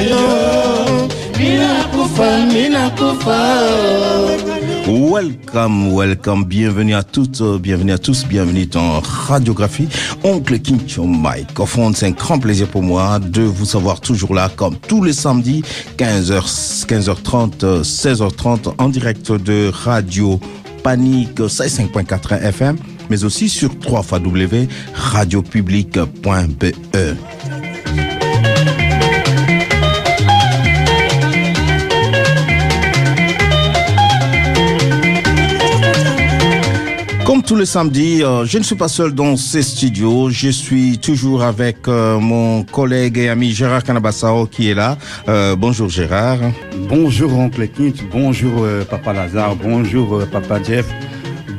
yo. Welcome, welcome, bienvenue à toutes, bienvenue à tous, bienvenue dans Radiographie. Oncle Kincho Mike. Au fond, c'est un grand plaisir pour moi de vous savoir toujours là, comme tous les samedis, 15h, 15h30, 16h30, en direct de Radio Panique 5.4 FM, mais aussi sur 3 radiopublic.be. Comme tous les samedis, euh, je ne suis pas seul dans ces studios. Je suis toujours avec euh, mon collègue et ami Gérard Canabassao qui est là. Euh, bonjour Gérard. Bonjour Oncle Kint, bonjour Papa Lazare, bonjour Papa Jeff,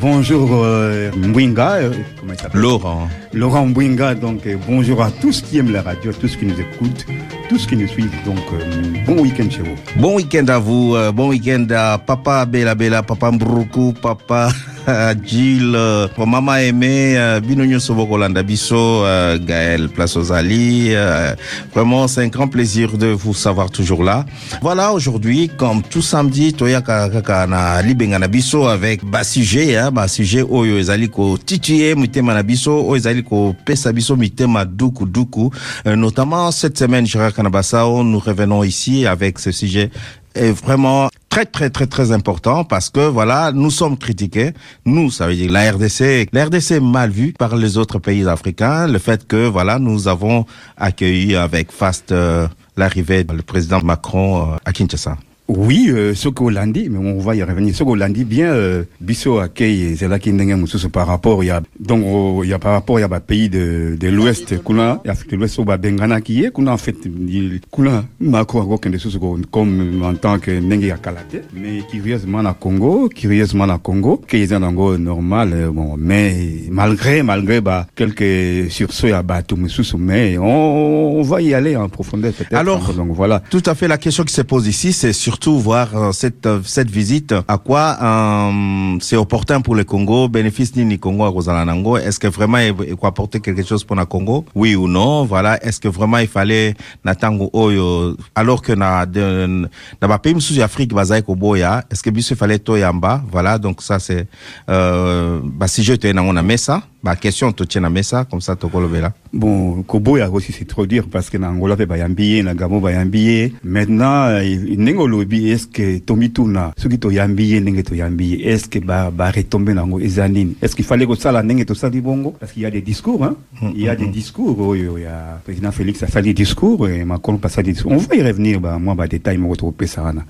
bonjour euh, Mwinga, euh, comment il s'appelle Laurent. Laurent Mwinga, donc euh, bonjour à tous qui aiment la radio, tous qui nous écoutent, tous qui nous suivent. Donc euh, bon week-end chez vous. Bon week-end à vous. bon week-end à Papa Bella Bella, Papa Mbruku, Papa Jill, euh, Maman Aimé, euh, Sobokolanda Bisso, euh, Gaël Place aux euh, vraiment, c'est un grand plaisir de vous savoir toujours là. Voilà, aujourd'hui, comme tout samedi, Toya Kaka na Libenga avec bas sujet, hein, bas sujet oyo ezali ko titiller mitema na biso, oyo ezali ko pesa biso duku duku. Euh, notamment cette semaine, Gérard Kanabasao, nous revenons ici avec ce sujet est vraiment très très très très important parce que voilà nous sommes critiqués. Nous ça veut dire la RDC la RDC est mal vue par les autres pays africains. Le fait que voilà nous avons accueilli avec faste euh, l'arrivée du président Macron euh, à Kinshasa Oui, euh, ce que Hollandi, mais on va y revenir. Ce que Hollandi, bien, euh, Bisso accueille, c'est là qu'il y a un par rapport, il y a, donc, euh, il y a par rapport, il y a un pays de, de l'Ouest, kuna, Afrique de l'Ouest, au Bengana qui est, kuna, en fait, kuna, Mako, des choses comme, en tant que Nengi à Kalate, mais curieusement, à Congo, curieusement, à Congo, qui est un Ango normal, euh, bon, mais, malgré, malgré, bah, quelques sursauts à Batou, mais on, on va y aller en profondeur, peut-être. Alors, donc voilà. Tout à fait. La question qui se pose ici, c'est surtout voir euh, cette euh, cette visite. À quoi euh, c'est opportun pour le Congo? Bénéfice ni ni Congo à Rosalanango Est-ce que vraiment il faut apporter quelque chose pour le Congo? Oui ou non? Voilà. Est-ce que vraiment il fallait natango oyo alors que na de na ba pays sous Afrique bazai ko boya Est-ce que il fallait toyamba? Voilà. Donc ça c'est euh, bah si je te na on a mesa. Bah question to tient na mesa comme ça to kolobela. Bon, Koboya aussi c'est trop dire parce que na Angola pe bayambiye, na Gabon bayambiye. Maintenant, euh, nengo lobi est-ce que Tomituna, ce qui to yambiye nenge to yambiye, est-ce que ba ba retomber nango ezanine? Est-ce qu'il fallait que ça la nenge to sali bongo? Parce qu'il y a des discours hein. Il y a des discours, oh, il y a président Félix a fait des discours et Macron des discours. On va y revenir bah moi bah détail me retrouver ça là.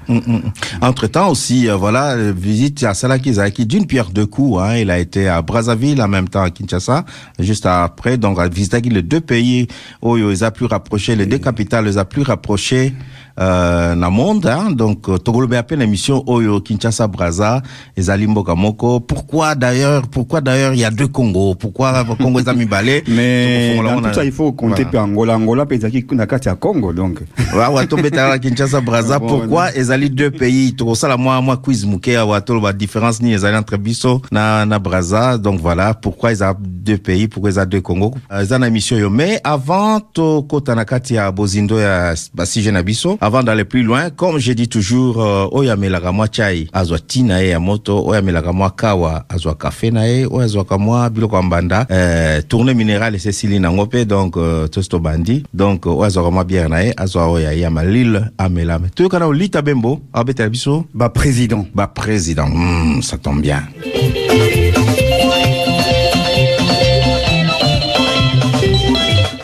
Entre temps aussi, euh, voilà, visite à Salaki Zaki d'une pierre deux coups. Hein, il a été à Brazzaville en même temps Kinshasa, juste après. Donc, à visiter les deux pays où il les a plus rapprochés, les deux capitales les a plus rapprochés. Euh, na monde hein, donc euh, tokolobe appelle l'émission Oyo Kinshasa Brazza et Zalimbo Kamoko pourquoi d'ailleurs pourquoi d'ailleurs il y a deux Congo? Pourquoi Congo est mibale? Mais dans tout ça il faut compter Voilà. pe Angola, Angola pe zaki na kati ya Congo donc. wa watobetaka kinshasa braza. Bon, pourquoi ezali deux pays? Tokosala mwa mwa quiz moke awa toloba différence nini ezali entre biso na, na braza. Donc voilà pourquoi eza deux pays? Pourquoi eza deux congo? Euh, eza na émission yo. Mais avant tokota na kati ya bozindo ya basije na biso avant d'aller plus loin comme je dis toujours euh, oyo amelaka mwa chai azwa ti na ye ya moto mwa kawa azwa kafe na ye oyo azwaka mwa biloko ya mbanda. Euh, tourne minéral esesili nango mpe donc euh, tosi tobandi donc oyo azwaka mwa biere na ye azwa oyo ya yama lile amelame toyokana olita bembo abetela biso. Bah président. baprésident mm, ça tombe bien.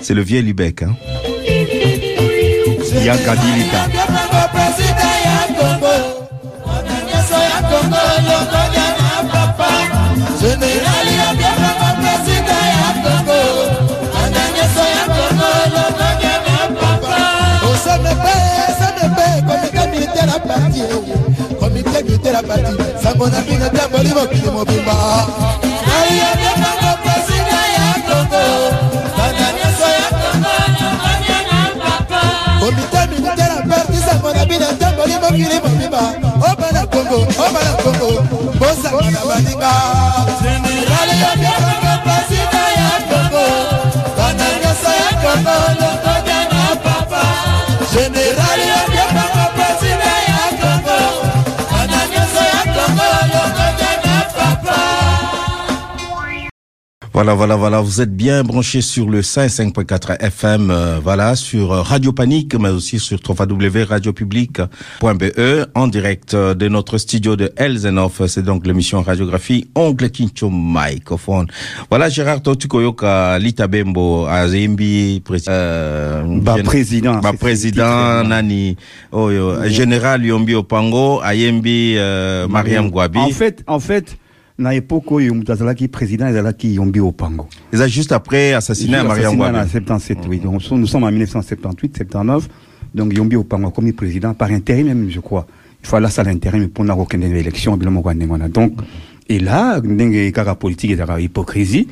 C'est le vieux Lubec hein. ya kabilita général ya biablango presida ya congo anda nyonso ya congo lokonya na papa osanepe sanepe komite militera parti komite militera parti sango na bino tambolimo kili mobimba naliya biablango bozanga na Voilà, voilà, voilà. Vous êtes bien branchés sur le 5.4 FM, euh, voilà, sur euh, Radio Panique, mais aussi sur www.radiopublic.be, en direct euh, de notre studio de Elzenov. C'est donc l'émission radiographie Ongle Kincho Microphone. Voilà, Gérard Totukoyoka, Lita Bembo, Azimbi, euh, bah, président. Bah, président, Nani, oh, yo, général Yombi Opango, Ayembi, euh, Mariam Gwabi. En fait, en fait, na époque oyo mutu azalaki président ezalaki yombi opango. Eza juste après assassinat ya mariam Assassinat na 77 oui donc nous sommes en 1978 79 donc yombi opango akomi président par intérim même je crois. Il faut ala sala intérim mpona kokende na élection bilo moko ya ndenge wana donc et là ndenge kaka politique ezalaka hypocrisie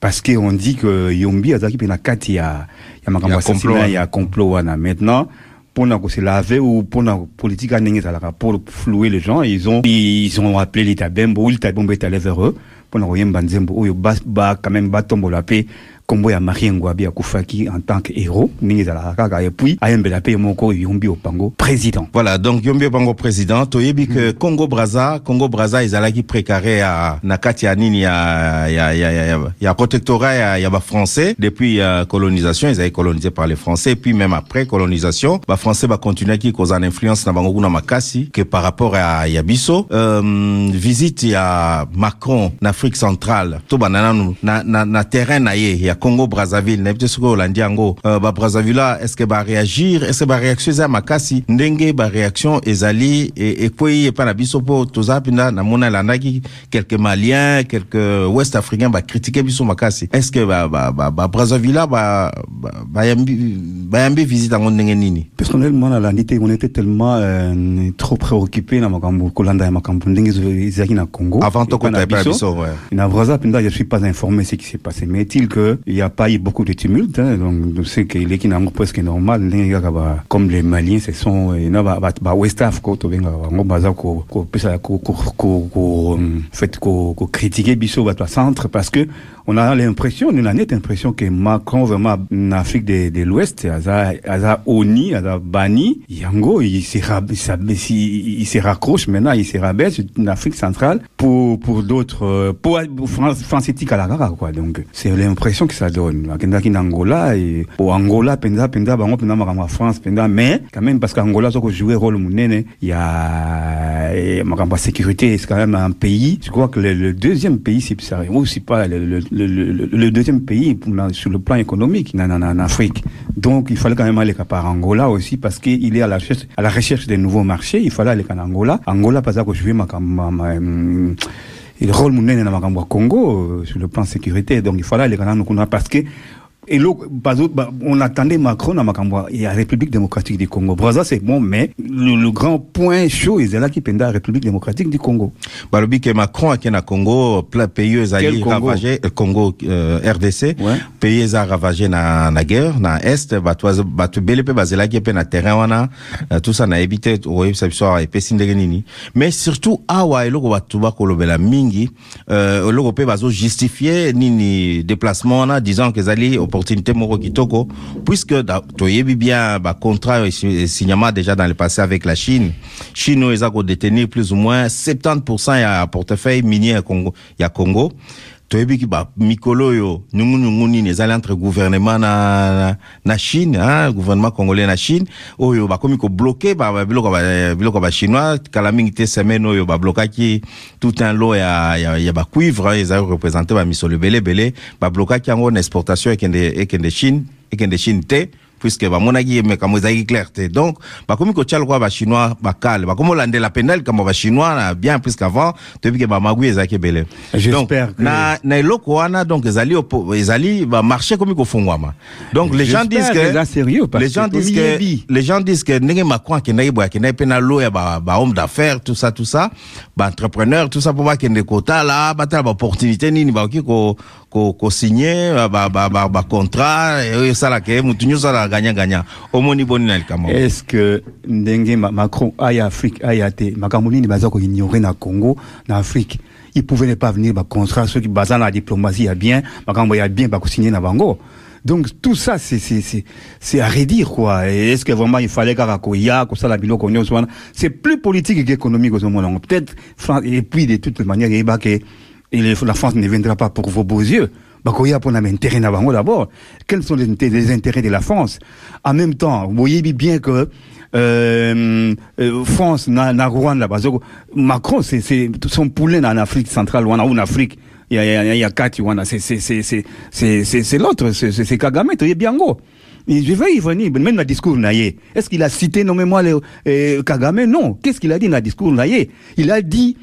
parce que on dit que yombi azalaki mpe na kati ya ya makambo assassinat ya complot wana maintenant mpona kose laver ou mpona politique ya ndenge ezalaka pour flouer les gens ils ont ils ont appelé lita bembo lita bembo est allé vers eux mpona koyemba nzembo oyo ba, ba quand même batombola mpe kombo ya marie ngwabi akufaki en tant que héros ndenge ezalaka kaka et puis ayembela mpe ye moko yombi opango président. Voilà, donc Yombi Bango président, toyebi que Congo Brazza, Congo Brazza ezalaki précaré à na kati ya nini ya ya ya ya, ya, ya protectorat ya, ya ba français. Depuis euh, colonisation, avaient colonisé par les français. Et puis même après colonisation, ba français ba continuer qui cause une influence na bango kuna makasi que par rapport à ya biso. Euh, visite ya Macron na Afrique centrale, to banana na na, na terrain na ye ya Congo Brazzaville, na bité soko olandi yango, euh, ba Brazzaville que ba réagir, ba réaction makasi? Ndenge ba réaction ezali et et quoi et pas na biso po toza pinda na mona landaki quelques maliens quelques ouest africains ba critiquer biso makasi? Est-ce que ba ba ba, ba Brazzaville là, ba ba ba yambi ba yambi visite yango ndenge nini? Personnellement nalandi te on était tellement euh, trop préoccupé na makambo kolanda ya makambo ndenge ezo- ezalaki na congo avant Et to pas kota na epai na biso. biso ouais. Na Brazza, Penda, je suis pas informé ce qui s'est passé. Mais est-il que il n'y a pas eu beaucoup de tumulte, hein, donc je sais qu'il est qui n'a presque normal, ndenge kaka ba- comme les Maliens, ce sont, euh, na ba, ba, ba West Africa, to benga, bango baza ko, centre parce que on a l'impression, on a nette impression que Macron vraiment en Afrique de, de l'Ouest, aza, aza oni, aza bani, yango, il se, il il, se raccroche maintenant, il se rabaisse en Afrique centrale pour, pour d'autres, euh, pour, France, France à la quoi. Donc, c'est l'impression que ça donne. Akendaki na Angola, Angola, penda, penda, bango, penda, makambo France, penda, mais, quand même, parce qu'Angola, ça, jouer rôle munene, il y a, et, makambo ya sécurité, c'est quand même un pays, je crois que le, deuxième pays, c'est, ça, c'est pas le, deuxième pays sur le plan économique en, en, Afrique. Donc, il fallait quand même aller par Angola aussi parce qu'il est à la recherche, à la recherche des nouveaux marchés. Il fallait aller en Angola. Angola, pas que jouer ma, hum, le rôle munene na makambo ya Congo euh, sur le plan sécurité. Donc, il fallait aller en Angola parce que et l'eau, bazo- ba- on attendait Macron dans Makamba et la République démocratique du Congo. Brazza, c'est bon, mais le, le grand point chaud, c'est là qui pendait la République démocratique du Congo. balobi ke macron ake na congo plein pays Congo? ravagé euh, congo euh, rdc Ouais. pays eza ravagé na, na guerre na est bato bazo- bato ebele mpe bazelaki mpe na terrain wana euh, tout ça te oyebisa biso awa epesi ndenge nini mais surtout awa eloko bato bakolobela mingi euh, eloko mpe bazojustifie nini déplacement wana disant ke ezali opportunité moko kitoko puisque toyebi bien bacontrat esignama déjà dans le passé avec la chine. Chine oyo eza kodétenir plus ou moins 70% ya portefeuille minier ya congo, ya congo toyebi ba mikolo oyo nyungunyungu nini ezali entre gouvernement na, na, chine hein, gouvernement congolais na chine oyo bakomi kobloke biloko ba, biloko ba chinois. Kala mingi te semaine oyo bablokaki tout un lot ya, ya, ya bacuivre hein, ezali représente bamisolo ebele ebele bablokaki yango na exportation ekende, ekende chine ekende chine te puisque bamonaki makambo ezalaki clair te donc bakomi kotia lokola bachinois bakale bakomi olandela mpenza likambo bachinois na bien puisque avant toyebi ke bamagui ezalaki ebele donc na, na eloko wana donc ezali ezali bamarché ekomi kofungwama. Donc les gens disent que les gens que disent que les gens disent que ndenge macron akendaki boye akendaki mpe na lo ya ba, ba homme d'affaires tout ça tout ça baentrepreneur tout ça mpo bakende kotala batala baopportunité nini bakoki likambo est-ce que macron aya afrique aya te makambo nini na congo na afrique il pouvait ne pas venir bacontrat soki baza na diplomatie ya bien makambo ya bien bakosigner na bango. Donc tout ça c'est à redire quoi. Est-ce que vraiment il fallait kaka koya kosala biloko nyonso wana c'est plus politique qu'économique yango peut-être et puis de toute manière yeba ke la France ne viendra pas pour vos beaux yeux. Bakoya pour intérêt d'abord. Quels sont les, les intérêts de la France? En même temps vous voyez bien que euh, euh, France na, na Rwanda bazoko Macron c'est son poulet en Afrique centrale ou en Afrique. Il y a il quatre wana c'est c'est c'est c'est c'est c'est l'autre. C'est c'est Kagame tu bien go et je vais y venir, même dans le discours naïe. Est-ce qu'il a cité nommément le, euh, Kagame? Non. Qu'est-ce qu'il a dit dans le discours naïe Il a dit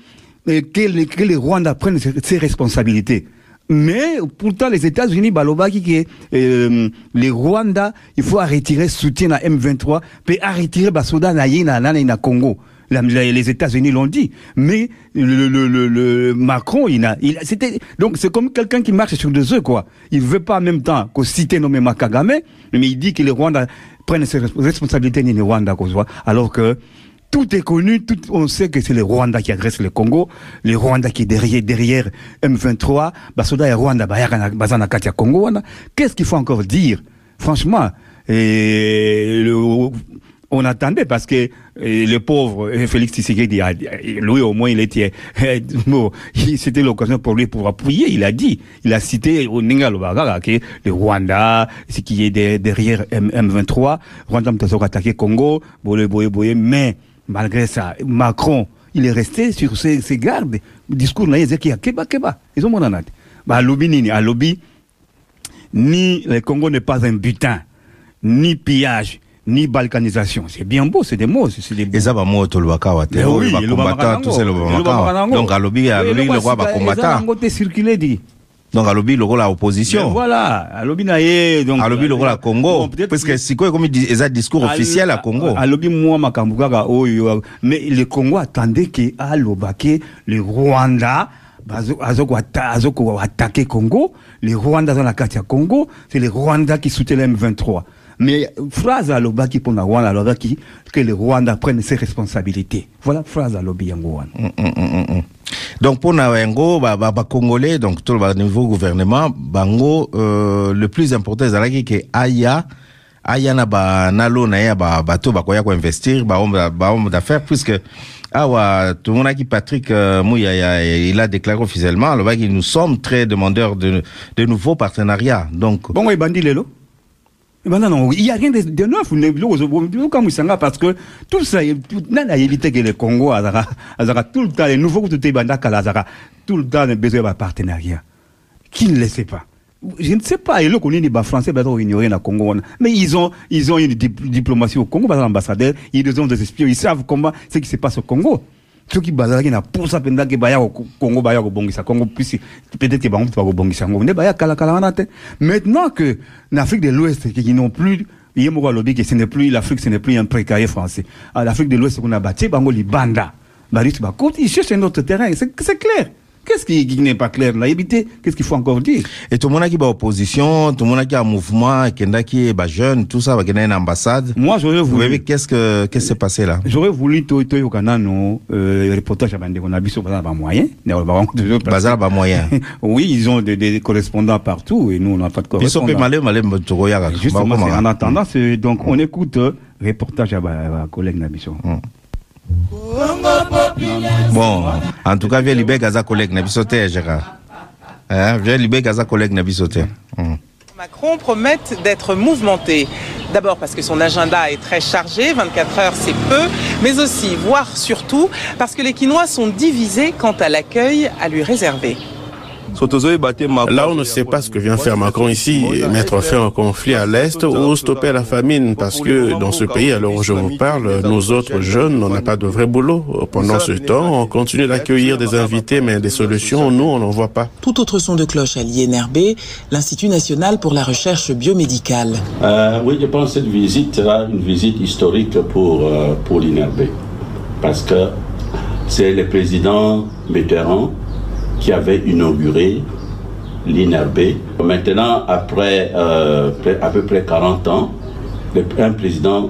que, les, que les Rwandais prennent ses, responsabilités. Mais pourtant, les États-Unis, balobaki que euh, les Rwandais, il faut retirer soutien à M23, puis retirer Basoda na na Congo. La- la- les États-Unis l'ont dit, mais le, le, le, le Macron, il a, il c'était donc c'est comme quelqu'un qui marche sur deux œufs quoi. Il veut pas en même temps qu'on cite nommément Kagame, mais il dit que les Rwandais prennent ses resp- responsabilités ni les Rwandais alors que tout est connu, tout, on sait que c'est les Rwandais qui agressent le Congo, les Rwandais qui est derrière, derrière M23, Basoda et Rwanda, Bazana Katia Congo, qu'est-ce qu'il faut encore dire? Franchement, le, on attendait parce que le pauvre Félix Tshisekedi, lui au moins il était, bon, c'était l'occasion pour lui pour appuyer. Il a dit, il a cité au que le Rwanda, ce qui est de- derrière M, 23 Rwanda mtazoka attaqué Congo, boye boye boye, mais malgré ça, Macron, il est resté sur ses, ses gardes. Le discours là, il qu'il y a keba keba. Ils ont mon. Bah, lobby nini, à lobby, ni le Congo n'est pas un butin, ni pillage, ni balkanisation. C'est bien beau, c'est des mots, c'est des mots. tolobaka wa te Mais oui, oyo bacombatant tous ces lobamaka donc alobi lokwa bacombatant côté circulé dit. Donc alobi lokola opposition. Voilà, alobi na ye donc alobi lokola congo. parce que sikoyo ekomi eza discours officiel à congo. alobi mwa makambo kaka oyo mais le Congo attendait que aloba ke le Rwanda bazo- azoko ata- azoko attaquer Congo. Les Rwandais dans la carte ya Congo c'est les Rwandais qui soutiennent le M23 mais phrase aloba qui pour na Rwanda qui que les Rwandais prennent ses responsabilités. Voilà phrase yango wana. Mm, mm, mm, donc mpona yango ba- ba- bacongolais donc toloba niveau gouvernement bango euh, le plus important ezalaki ke aya aya na banalo na ye ya ba- bato bakoya koinvestir bahombe bahombe d'affaires puisque awa tomonaki patrick euh, muyaya il a déclaré officiellement alobaki nous sommes très demandeurs de, de nouveaux partenariats. Donc bongo ebandi lelo? Ebanda non il y a rien de, de neuf kamwisanga parce que tout ça tout- nani ayebi te ke le congo azaka azaka tout le temps le nouveau kutu te ebanda kala azaka tout le temps ne besoin ya bapartenariat qui ne le sait pas? Je ne sais pas. Eloko nini bafrançais baza koignorer na congo. Wana mais ils ont ils ont une dip- diplomatie au congo baza na ambassadeur ils ont des espions. Ils savent comment ce qui se passe au congo soki bazalaki na posa mpenza ke baya ko- congo baya kobongisa congo puisi peut-être bango mpe bakobongisa yango. Nde baya kalakala wana te. Maintenant que na afrique de l'ouest ke- qui n'ont plus ye moko alobi ke ce n'est plus l'afrique ce n'est plus un précaré français. L'afrique de l'ouest kuna batie bango libanda. Barisi bakoti un autre terrain. C'est clair qu'est-ce qui, qui n'est pas clair? Là qu'est-ce qu'il faut encore dire? Et tomonaki baopposition tomonaki ya mouvement ekendaki bajeune tout ça bakendaki na ambassade. Moi j'aurais voulu qu'est-ce que qu'est-ce qui s'est passé là. J'aurais voulu to- toyoka nano euh, reportage ya bandeko na biso baza na bamoyen bazala bamoyen Oui, ils ont des, des correspondants partout et nous, on n'a pas de correspondants. malembe tokoyaka Justement, c'est- en attendant, c'est- donc on écoute euh, reportage à collègue Nabiso. Bon en tout cas vie libek aza collègue na biso te gérard Hein, vie libek aza Mm. Macron promettent d'être mouvementé. D'abord parce que son agenda est très chargé, 24 heures c'est peu, mais aussi, voire surtout, parce que les Quinois sont divisés quant à l'accueil à lui réserver. Là, on ne sait pas ce que vient faire Macron ici, mettre fin au conflit à l'Est ou stopper la famine, parce que dans ce pays, à l'heure où je vous parle, nous autres jeunes, on n'a pas de vrai boulot. Pendant ce temps, on continue d'accueillir des invités, mais des solutions, nous, on n'en voit pas. Tout autre son de cloche à l'INRB, l'Institut national pour la recherche biomédicale. Euh, oui, je pense que cette visite sera une visite historique pour, euh, pour l'INRB. Parce que c'est le président Mitterrand qui avait inauguré l'INRB. Maintenant, après euh, à peu près 40 ans, un président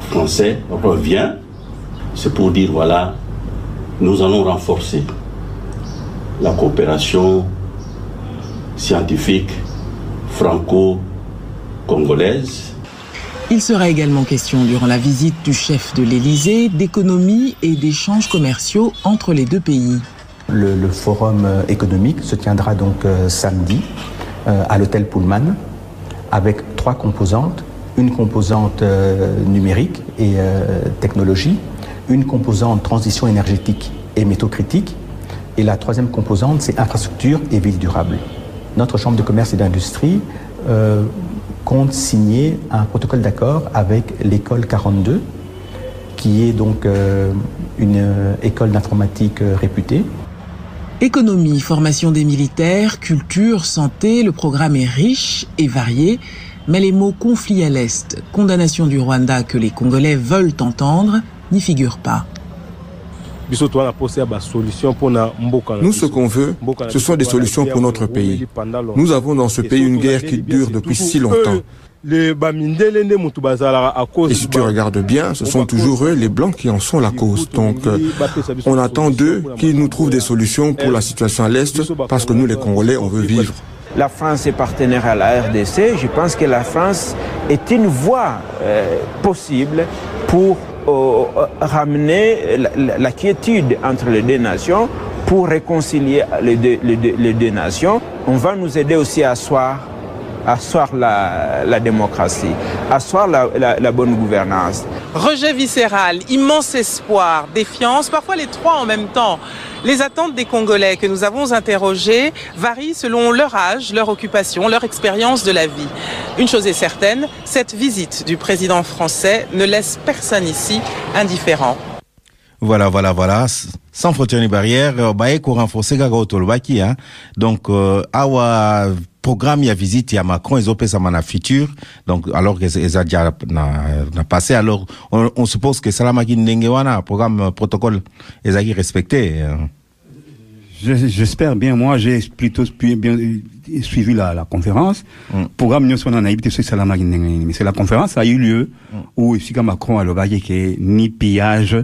français revient. C'est pour dire, voilà, nous allons renforcer la coopération scientifique franco-congolaise Il sera également question durant la visite du chef de l'Élysée d'économie et d'échanges commerciaux entre les deux pays. Le, forum euh, économique se tiendra donc euh, samedi à l'hôtel Pullman avec trois composantes. Une composante numérique et technologie, une composante transition énergétique et métaux critiques, et la troisième composante, c'est infrastructure et ville durable. Notre Chambre de commerce et d'industrie euh, compte signer un protocole d'accord avec l'école 42, qui est donc euh, une euh, école d'informatique réputée. Économie, formation des militaires, culture, santé, le programme est riche et varié, mais les mots conflit à l'Est, condamnation du Rwanda que les Congolais veulent entendre, n'y figurent pas. Nous, ce qu'on veut, ce sont des solutions pour notre pays. Nous avons dans ce pays une guerre qui dure depuis si longtemps. Et si tu regardes bien, ce sont toujours eux, les Blancs, qui en sont la cause. Donc, on attend d'eux qu'ils nous trouvent des solutions pour la situation à l'Est, parce que nous, les Congolais, on veut vivre. La France est partenaire à la RDC. Je pense que la France est une voie euh, possible pour ramener la, quiétude entre les deux nations pour réconcilier les deux, les deux, nations. On va nous aider aussi à asseoir, asseoir la, la démocratie, asseoir la, la, bonne gouvernance. Rejet viscéral, immense espoir, défiance, parfois les trois en même temps. Les attentes des Congolais que nous avons interrogés varient selon leur âge, leur occupation, leur expérience de la vie. Une chose est certaine, cette visite du président français ne laisse personne ici indifférent. Voilà, voilà, voilà. Sans frontières ni barrières, baye ko renforcer gaga hein. Donc, euh, awa programme ya visite ya Macron ezopesa na futur. Donc, alors que eza déjà na, na passé, alors on, on suppose que salamaki ndenge wana programme protocole ezaki respecté. Hein? J'espère bien, moi j'ai plutôt bien suivi la, la conférence. Mm. Programme Nyos on a évité ce salamaki mais c'est la conférence a eu lieu mm. où Sika Macron a le que ni pillage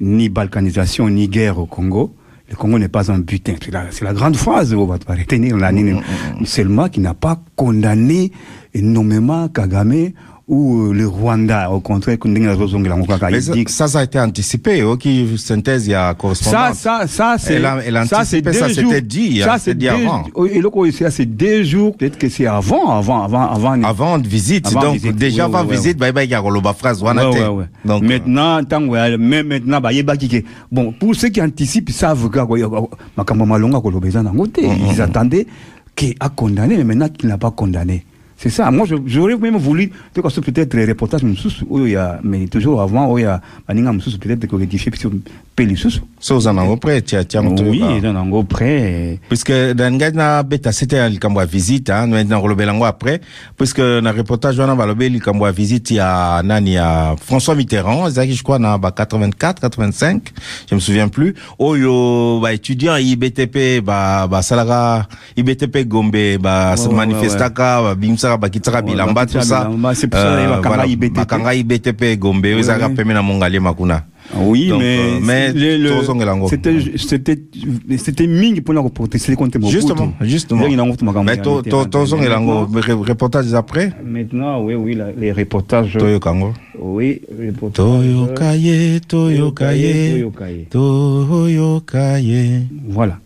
ni balkanisation, ni guerre au Congo. Le Congo n'est pas un butin. C'est la, la, grande phrase, on va retenir la mm, Seulement qui n'a pas condamné énormément Kagame ou euh, le Rwanda, au contraire, Mais ça, ça, ça a été anticipé, ok, synthèse, il y a correspondance. Ça, ça, ça, c'est, ça, c'est ça s'était dit, ça, c'est dit avant. Et là, c'est deux jours, peut-être que c'est avant, avant, avant, avant. Avant de visite, donc, déjà avant visite, bah, bah, il y a le phrase, ouais, ouais. Donc, maintenant, tant, même maintenant, bah, il y a Bon, pour ceux qui anticipent, ils savent que, Makambo Malonga, ils attendaient qu'il a condamné, mais maintenant qu'il n'a pas condamné. C'est ça. Moi, j'aurais même voulu, peut-être les reportages, mais toujours avant, il y a, peut-être que rectifier, puis peli susu so oza nango prêt tia tia moto oui eza nango prêt puisque na ngai na beta c'était likambo ya visite hein. Mais na kolobela yango après. Puisque na reportage wana balobi likambo ya visite ya nani ya François Mitterrand ezalaki je crois na ba 84 85 je me souviens plus. Oyo ba étudiant IBTP ba basalaka IBTP Gombe bilamba tout ça. Bakanga IBTP Gombe ezalaka pembe na oui, Donc, mais, euh, mais c'était c'était c'était ming pour la protester contre Mobutu. Justement, justement. Mais to to to reportages après? Maintenant, oui, oui, les reportages. Toyo Kango. Oui, reportages. Toyo Kaye, Toyo Kaye, Toyo Kaye. Voilà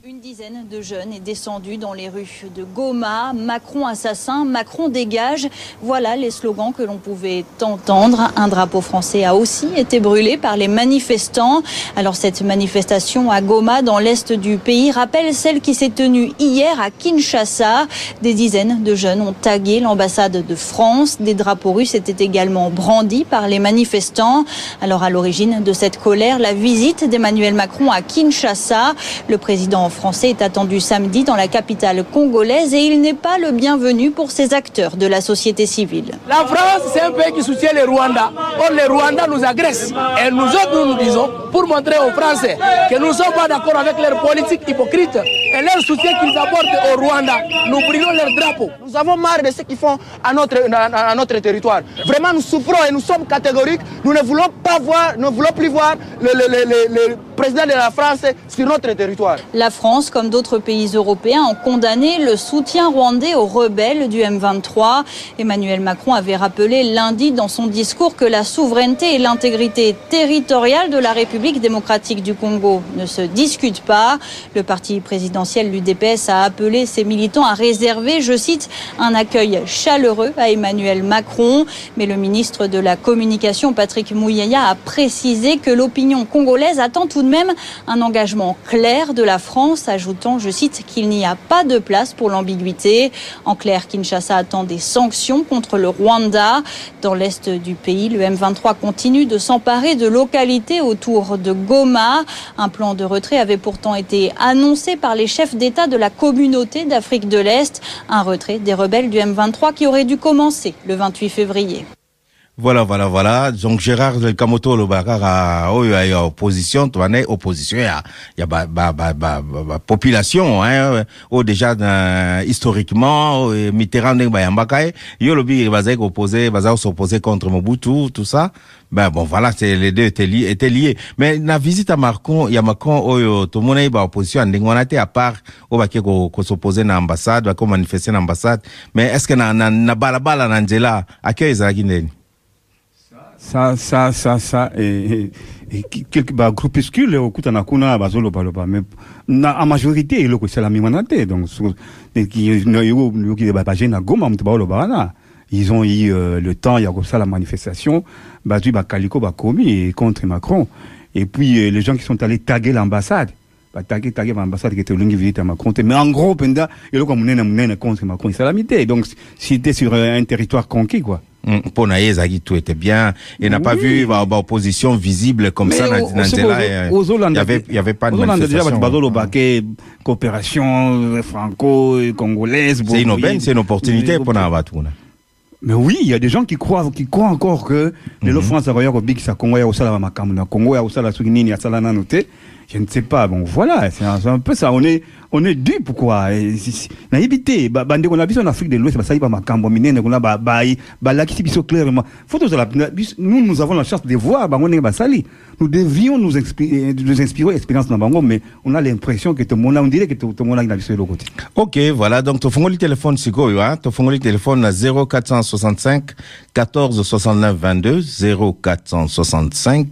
de jeunes est descendu dans les rues de Goma. Macron assassin, Macron dégage. Voilà les slogans que l'on pouvait entendre. Un drapeau français a aussi été brûlé par les manifestants. Alors cette manifestation à Goma, dans l'est du pays, rappelle celle qui s'est tenue hier à Kinshasa. Des dizaines de jeunes ont tagué l'ambassade de France. Des drapeaux russes étaient également brandis par les manifestants. Alors à l'origine de cette colère, la visite d'Emmanuel Macron à Kinshasa. Le président français est attendu samedi dans la capitale congolaise et il n'est pas le bienvenu pour ces acteurs de la société civile. La France, c'est un pays qui soutient le Rwanda. Or, le Rwanda nous agresse. Et nous autres, nous nous disons, pour montrer aux Français que nous ne sommes pas d'accord avec leur politique hypocrite et leur soutien qu'ils apportent au Rwanda, nous brûlons leur drapeau. Nous avons marre de ce qu'ils font à notre, à notre territoire. Vraiment, nous souffrons et nous sommes catégoriques. Nous ne voulons pas voir, ne voulons plus voir le, le, le, le la France comme d'autres pays européens, ont condamné le soutien rwandais aux rebelles du M23. Emmanuel Macron avait rappelé lundi dans son discours que la souveraineté et l'intégrité territoriale de la République démocratique du Congo ne se discutent pas. Le parti présidentiel l'UDPS a appelé ses militants à réserver, je cite, un accueil chaleureux à Emmanuel Macron. Mais le ministre de la Communication, Patrick Mouyaya, a précisé que l'opinion congolaise attend tout de même un engagement clair de la France, ajoutant, je cite, qu'il n'y a pas de place pour l'ambiguïté. En clair, Kinshasa attend des sanctions contre le Rwanda. Dans l'est du pays, le M23 continue de s'emparer de localités autour de Goma. Un plan de retrait avait pourtant été annoncé par les chefs d'État de la communauté d'Afrique de l'Est. Un retrait des rebelles du M23 qui aurait dû commencer le 28 février. Voilà, voilà, voilà. Donc Gérard Del Kamoto le bakara oyo ya opposition, twane opposition ya ya ba ba ba ba, ba population hein au déjà euh, historiquement euh, Mitterrand ndenge bayambaka yo lobi bazai opposé bazai s'opposer contre Mobutu tout ça. Ben bon voilà, c'est les deux étaient liés, étaient liés. Mais na visite à Macron, ya Macron oyo to mona ba opposition ndenge wana te à part o ba ko ko s'opposer na ambassade, ba ko manifester na ambassade. Mais est-ce que na na, na balabala na nzela akyo ezalaki ça ça ça ça et, et, et quelques bah, groupuscules okutana kuna bazolobaloba mais na en majorité eloko esalami wana te donc yoki baje na goma moto baoloba wana ils ont eu euh, le temps ya kosala manifestation. Bazwi bakaliko bakomi contre macron. Et puis euh, les gens qui sont allés taguer l'ambassade. Bataki taguer l'ambassade qui était longue visite à Macron. Mais en gros penda eloko munene munene contre Macron esalami te donc c'était sur un territoire conquis quoi mpona ye ezalaki tout était bien. Et n'a pas vu ba, ba opposition visible comme Mais ça na au- au- nzela au- aux il y Hollandais- avait il y avait pas de Ozolanda déjà bato bazoloba ke coopération franco-congolaise c'est une aubaine oui. c'est une opportunité mpona bato kuna Mais oui, il y a des gens qui croient, qui croient encore que lelo France akoya kobikisa Congo ya kosala ba makambo na Congo ya kosala soki nini asala nano te. Je ne sais pas. Bon, voilà, c'est un, c'est peu ça. On est, on est dû pourquoi Na yibite, ba bande qu'on a biso en Afrique de l'Ouest, ba sali ba makambo minene qu'on a ba ba ba la kisi biso clairement. Faut nous nous avons la chance de voir ba ngone ba sali. Nous devions nous inspirer, nous inspirer expérience na bango, mais on a l'impression que tout le monde, on dirait que tout le monde a biso le côté. Ok, voilà, donc tofungoli téléphone sikoyo, hein, tofungoli téléphone na 0465 14 69 22, 0465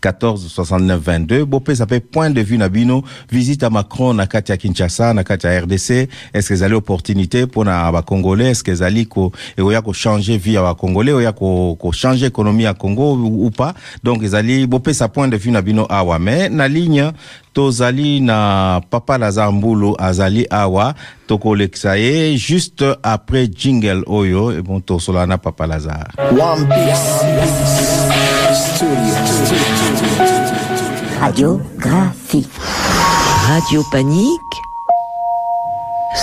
14 69 22. Bopé, ça fait point de vue nabino, visite à Macron na kati ya Kinshasa, na kati ya RDC, est-ce que zali opportunité pour na ba Congolais, est-ce que zali ko, et oya ko changer vie à ba Congolais, oya ko, ko changer économie à Congo ou, pas? Donc, zali, bopé sa point de vue nabino awa, mais na ligne, tozali na papa lazar mbulu azali awa. Tokolekisa ye juste après jingle oyo e bon tosola na papa lazar One Radiographie. Radio Panique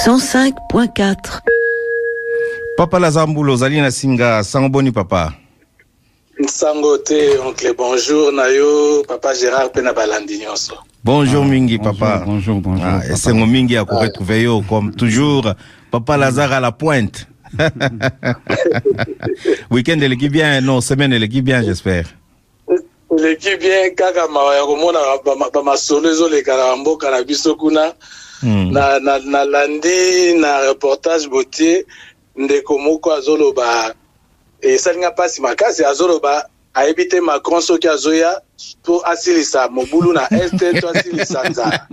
105.4. papa lazar mbulu ozali na singa sango boni papa. Nsango te oncle bonjour na yo papa gérard mpe na balandi nyonso. Bonjour mingi papa. bonjour bonjour ah, esengo mingi ya koretrouve yo comme toujours. Papa lazar à la pointe. Weekend eleki bien. Non semaine eleki bien j'espère eleki bien kaka mawa ya komona bama- bamasolo ezoleka na bamboka na biso kuna. Na, na, nalandi na reportage botie ndeko moko azoloba esalinga mpasi makasi azoloba ayebi te macron soki azoya mpo asilisa mobulu na este to asilisa nzala.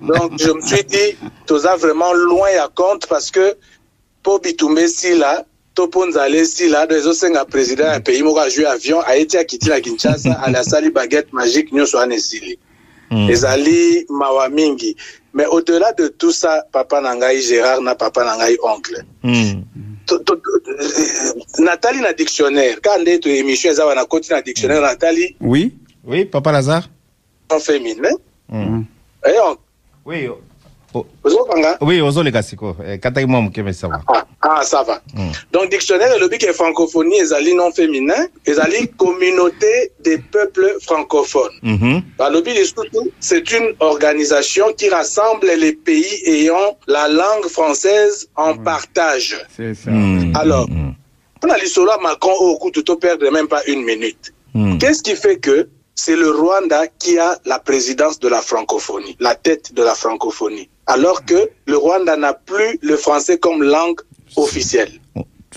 Donc je me suis dit toza vraiment loin ya compte parce que mpo bitumba esila to mpo nzala esila do ezosenga président ya pays moko ajui avion ayeti akiti na kinshasa ale asali baguette magique nyonso wana esili. Ezali mawa mingi. Mais au-delà de tout ça papa na ngai gérard na papa na ngai oncle. To- eh, natali na dictionnaire. Kaka nde to émission eza wana koti na dictionnaire natali Oui. Oui papa lazar en féminin. Mm. Eh, on- oui oui ozoleka siko eh, kataki mwa va. Ah ça va. Mm. donc dictionnaire elobi ke francophonie ezali non féminin ezali communauté des peuples francophones. Mhm. balobi lisusu c'est une organisation qui rassemble les pays ayant la langue française en partage. C'est ça. alors mpona lisolo ya macron oyo kutu to perdre même pas une minute. Qu'est-ce qui fait que c'est le Rwanda qui a la présidence de la francophonie, la tête de la francophonie, alors que le Rwanda n'a plus le français comme langue officielle.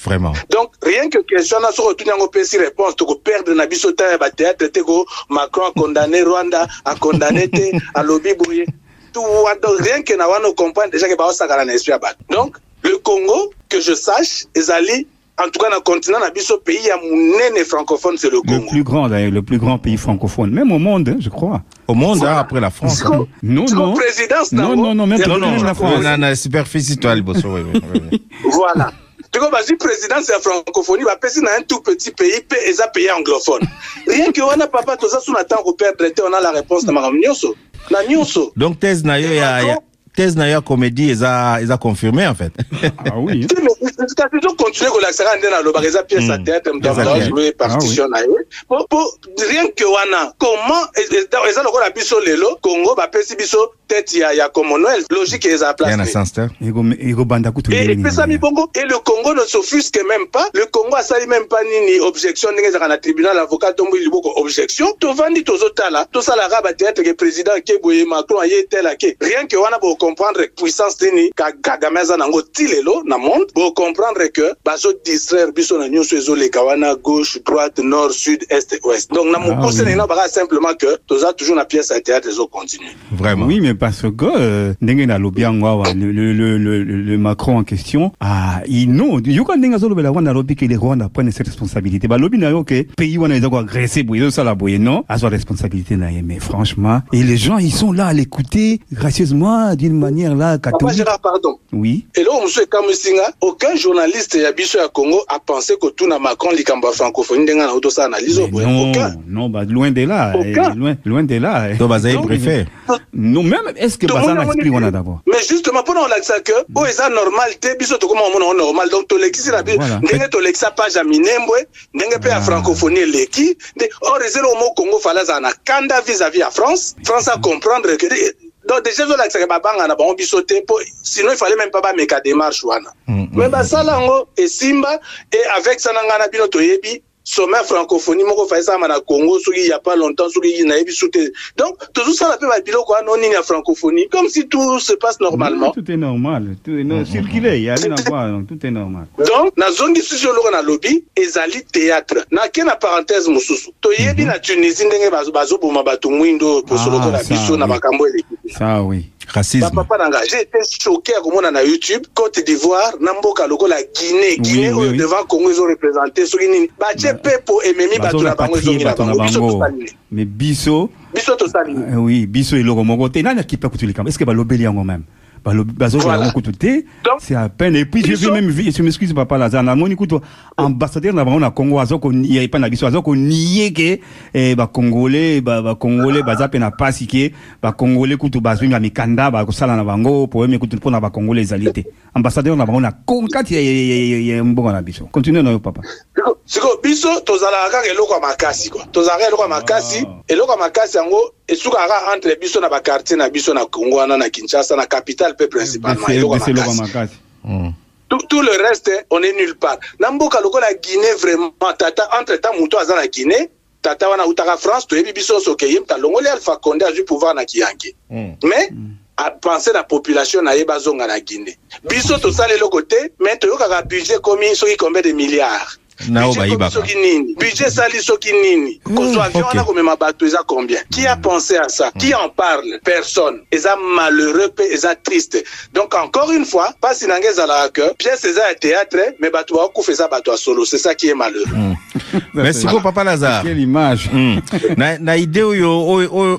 vraiment. Donc rien que question na soko otuni yango opesi réponse tokoperdre na biso ta ya batéâtre te ko macron acondamné rwanda acondamné te alobi boye bato wana donc rien que na wana ocomprendre déjà ke baosakana na esprit donc le congo que je sache ezali en tout cas na continent na biso pays ya monene francophone c'est le Le congo. plus grand, d'ailleurs, le plus grand pays francophone, même au monde, hein, je crois. Au monde, hein, après la France. hein. Non, non. présidence Non, non, non, même, non, non, la France. Na, na superficie toi liboso oui, oui, oui, oui. voilà tiko bazwi présidence ya francophonie bapesi na un tout petit pays mpe eza pays anglophone rien que wana papa toza so na temps koperdre te on a la réponse na makambo nyonso nyonso donc thèse na yo ya thèse na yo comédie eza eza confirmé en fait. Ah oui. Kasi tocontinue kolakisaka nde nalobaka eza pièce ya théâtre ya théâtre. mtoajoue partition na ye. Po rien que wana comment eza- eza lokola biso lelo congo bapesi biso tête ya, ya commonwealth. Logique eza place ya na te. sens te ekobanda kutu epesami bongo et le congo ne s'offusque même pas. Le congo asali même pas nini objection ndenge ezalaka na tribunal avocat tombo liboko objection. Tovandi tozotala tosalaka bathéâtre ke président ke boye macron aye tela ke rien que wana bocomprendre puissance nini Ka- kagame aza nango ti lelo na monde. Bocomprendre que bazodistraire biso na nyonso ezoleka wana gauche droite nord sud est ouest. Donc na mokuse oui. nini baka simplement que toza toujours na pièce ya théâtre ezocontinue Vraiment. Oui, mais parce que euh, ndenge nalobi yango awa le, le, le, le, le Macron en question ah il non yoka ndenge azolobela rwanda alobi ke le rwanda prenne cette responsabilité. Balobi na yo ke pays wana eza koagresse boye ezosala boye non? Azwa responsabilité na ye mais franchement et les gens ils sont là à l'écouter gracieusement d'une manière là papa catholique. Gérard pardon. Oui. Eloko mosusu ekamwisi nga aucun journaliste ya biso ya congo apense kotuna macron likambo francophonie ndenge na tosala na lizo boye non aucun. non bah loin de là eh, loin loin de là eh. to bazali Non, préfet non même est-ce que Tout le baza na monde esprit moni- wana d'abord? Mais justement mpona kolakisa ke oyo eza normal te biso tokoma omona ngo normal. Donc tolekisi na biso ndenge tolekisa page ya minembwe ndenge mpe ya francophonie eleki nde or eza eloko mo congo fala azala na kanda vis-à-vis ya france. France a comprendre ke donc déjà ezolakisaka babanga na bango biso te mpo sinon il fallait même pas bameka démarche wana me basala yango esimba et avec ça na ngai na bino toyebi sommet francophonie moko fa esalama na congo soki ya pas longtemps soki nayebi su te donc tozosala mpe babiloko wana onini ya francophonie comme si tout se passe normalement. Tout est normal tout est no, circuler il y a rien à voir donc tout est normal. Donc nazongi susi eloko na lobi ezali théâtre. Nake na parenthèse mosusu? Toyebi na tunisie ndenge bazo- bazoboma bato mwindo poso Ah, lokola biso na makambo eleki ça oui racisme. Bapapa na ngai j'ai été choqué ya komona na youtube côte d'ivoire na mboka lokola guinée guinée oyo devant congo ezorepresente soki nini batie mpepo ememi bato na bango ezongi na bato na bango. Biso bango. tosali nini mais biso biso euh, oui biso eloko moko te. Nani akipa kutu likambo? Est ce que balobeli yango même balobi bazolobela Voilà. yango kutu te c'est à peine. Et puis je vais même vi- je m'excuse papa lazare namoni kutu ambassadeur na bango congo aza konia epai na biso aza konie ke eh, bakongole ba- bakongole baza mpe na pasi ke bakongole kutu bazwi na mikanda bakosala na bango poeme kutu mpona bakongole ezali te ambassadeur na bango na Congo- kati ya- mboka na biso continue na yo papa. Siko- siko biso tozalaka kaka eloko ya makasi kua tozalaka eloko ya makasi. Eloko ya makasi yango esukaka entre biso na bakartier na biso na congo wana na kinshasa na capitale principalement eloko makasi. Makasi. Tout, tout le reste on est nulle part. Na mboka lokola guinée vraiment tata entre temps moto aza na guinée tata wana autaka france toyebi biso nyonso ke ye alongoli alpha azwi pouvoir na kiyange. Mais apense na population na ye bazonga na guinée. Biso tosala eloko te mais toyokaka budget komi soki combien de milliards? Bayibaka soki nini? Budget esali soki nini? Kozwa avion wana komema bato eza combien? Qui a pensé à ça? Qui en parle? Personne. Eza malheureux mpe eza triste. Donc encore une fois mpasi na ngai ezalaka que pièce eza ya théâtre mais bato bakokufa eza bato ya solo. C'est ça qui est malheureux. Merci beaucoup papa lazare. Quelle image Mm. na, na ide oyo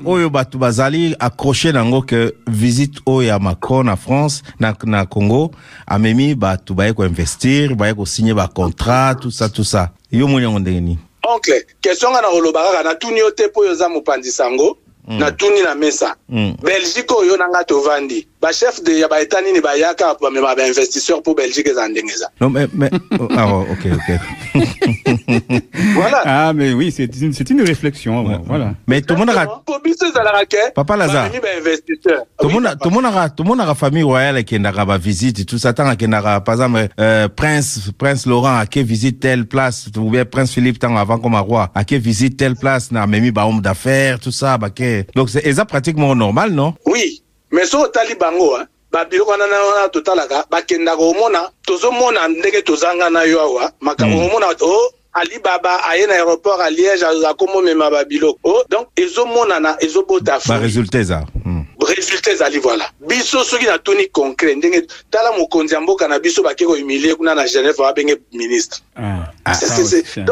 oyo, bato bazali accroche nango ke visite oyo ya macron na france na, na congo amemi bato baye koinvestir baye kosigner bacontrat tout ça tout ça. Yo moni yango ndenge nini? Oncle question nga na koloba kaka natuni yo te mpo oyo oza mopanzi sango natuni na mesa. Mm. belgique oyo na nga tovandi bachef de ya baeta nini bayaka bamema bainvestisseur mpo belgique eza ndenge eza. Non mais, mais oh, ah, oh, ok ok voilà. Ah mais oui c'est une, c'est une réflexion bon, voilà. Mais tomonaka po biso ezalaka ke Papa Lazare. bamemi bainvestisseur tomona- tomonaka tomonaka famille royale ekendaka bavisite tout ça. Ntango akendaka par exemple euh, prince prince laurent ake visite telle place ou bien prince philippe ntango avant comme roi ake visite telle place na amemi bahomme d'affaires tout ça bake donc c'est- pratiquement normal non? Oui. Mais soki otali bango hein, babiloko wana na- wana totalaka bakendaka omona tozomona ndenge tozanga na yo awa. Makambo Mm. omona o alibaba aye na aéroport à liège akomomema babiloko o donc ezomonana ezobota baresultat eza. Mm. résultat ezali voilà. Biso soki natuni concret ndenge tala mokonzi ya mboka na biso bake kohumilie kuna na genève babenge ministre. Ah, C'est- ça c'est-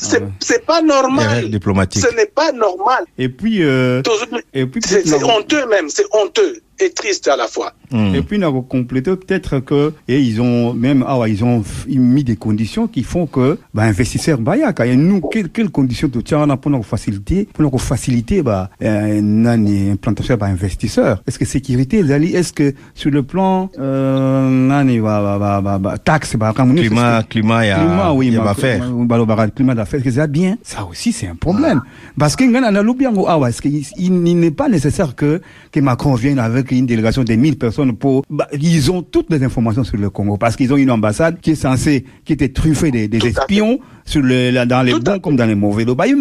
c'est- donc c'est pas normal. Diplomatique. ce n'est pas normal. Et puis, euh, et puis c'est honteux même c'est honteux et triste à la fois. Et puis, on a complété peut-être que, et ils ont même, ah ouais, ils ont mis des conditions qui font que, bah, investisseurs, bah, y a, et nous, quelles, quelles conditions de tiens, pour nous faciliter, pour nous faciliter, bah, implantation, bah, investisseurs. Est-ce que sécurité, Zali, est-ce que sur le plan, euh, nani, bah, bah, bah, bah, bah, taxe, bah, Climat, climat, il y a, climat, oui, bah, climat ça bien, ça aussi c'est un problème. Parce que il, il n'est pas nécessaire que que Macron vienne avec une délégation de 1000 personnes pour bah, ils ont toutes les informations sur le Congo parce qu'ils ont une ambassade qui est censée qui était truffée des, des espions sur le dans les bons comme dans les mauvais. Bah il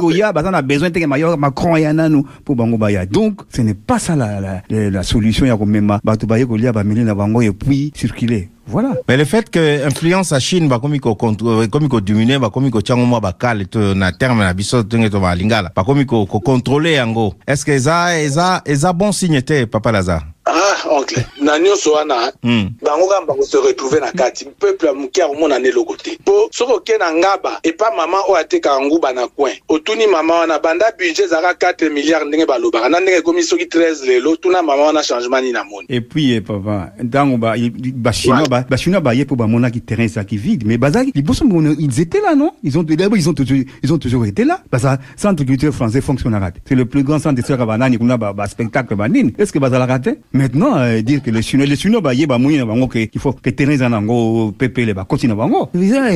goya, bah on a besoin de Macron et nanu pour bango baya. Donc ce n'est pas ça la la, la, solution ya ko mema ba to baye ko lia ba mili na bango et puis circuler. Voilà. Mais le fait que influence à Chine bakomi ko contrôler bakomi ko diminuer bakomi ko tiango mwa bakale to na terme na biso tenge to balingala bakomi ko ko contrôler yango est-ce que eza eza eza bon signe papa Lazare? Ah oncle na nyonso wana Hmm. bango kaka bako se retrouve na kati peuple ya moke akomona na eloko te mpo soki oke na ngaba epa mama oyo atekaka nguba na coin otuni mama wana banda budget ezalaka 4 milliard ndenge balobaka na ndenge ekomi soki 13 lelo tuna mama wana changement nini namoni Et puis, eh, papa, ntango ba, i- i- ba chinois, ba, ba chinois ba, pour ba mona qui terrain qui vide. Mais ils bossent, mais ils étaient là, non? Ils ont, d'abord, ils ont toujours, ils ont toujours été là. Parce que centre culturel français fonctionne à raté. C'est le plus grand centre de sœurs banani, qu'on a, ba, ba, spectacle banine. Est-ce que bazala raté? Maintenant, euh, dire que les chinois, les chinois ba, yé, ba, mouille, na bango, faut que terrain ça nango, pépé, les ba, bango. Ils ont,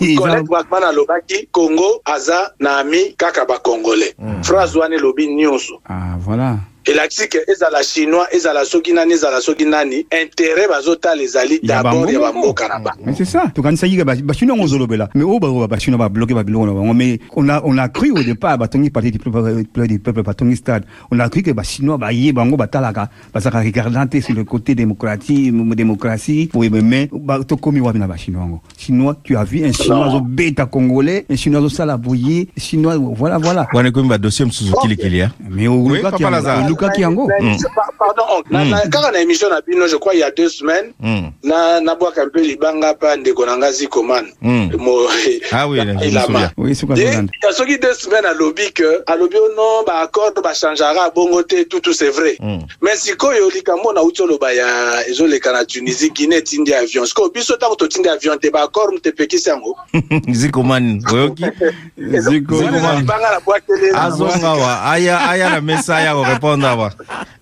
ils ont- colette bakman alobaki congo aza na ami kaka bacongolais phrase wana elobi nyonso Ah, voilà. Elakisi ke ezala chinois ezala soki nani ezala soki nani intérêt bazotala ezali d'abord bango ya bamboka na bango Mais c'est ça. Donc, on sait que bah, chinois on zolobela. Mais oh, bah, oh, bah, chinois va bloquer Babylone. bah, Mais on a, on a cru au départ, bah, Tongi parti du peuple, du peuple, bah, Tongi stade. On a cru que, bah, chinois, bah, yé, bango, bah, talaka, bah, ça regardante sur le côté démocratie, démocratie, pour mais, bah, to komi wabina, bah, chinois, ngo? Chinois, tu as vu un chinois, zo bêta congolais, un chinois, zo salabouillé, chinois, voilà, voilà. wana komi ba dossier mosusu kilikili ya Mais au Kiango. Mais- pa- pardon oncle kaka na émission na bino je crois il y a deux semaines na nabwaka mpe libanga mpa ndeko na nga zikoman. Mo- oui je me Elama. souviens. Oui, c'est quoi, Ye- Zolande? ya soki deux semaines alobi ke alobi o non baaccord bachangera bongo te tutu c'est vrai. Hmm. mais sikoyo likambo nauti oloba ya ezoleka na tunisie guine etindi avion. Sikoyo biso ntango totindi avion te baaccord tepekisi yango. Zikomani oyoki? Wana libanga na bwakele azonga wa. aya na mesa korépondre awa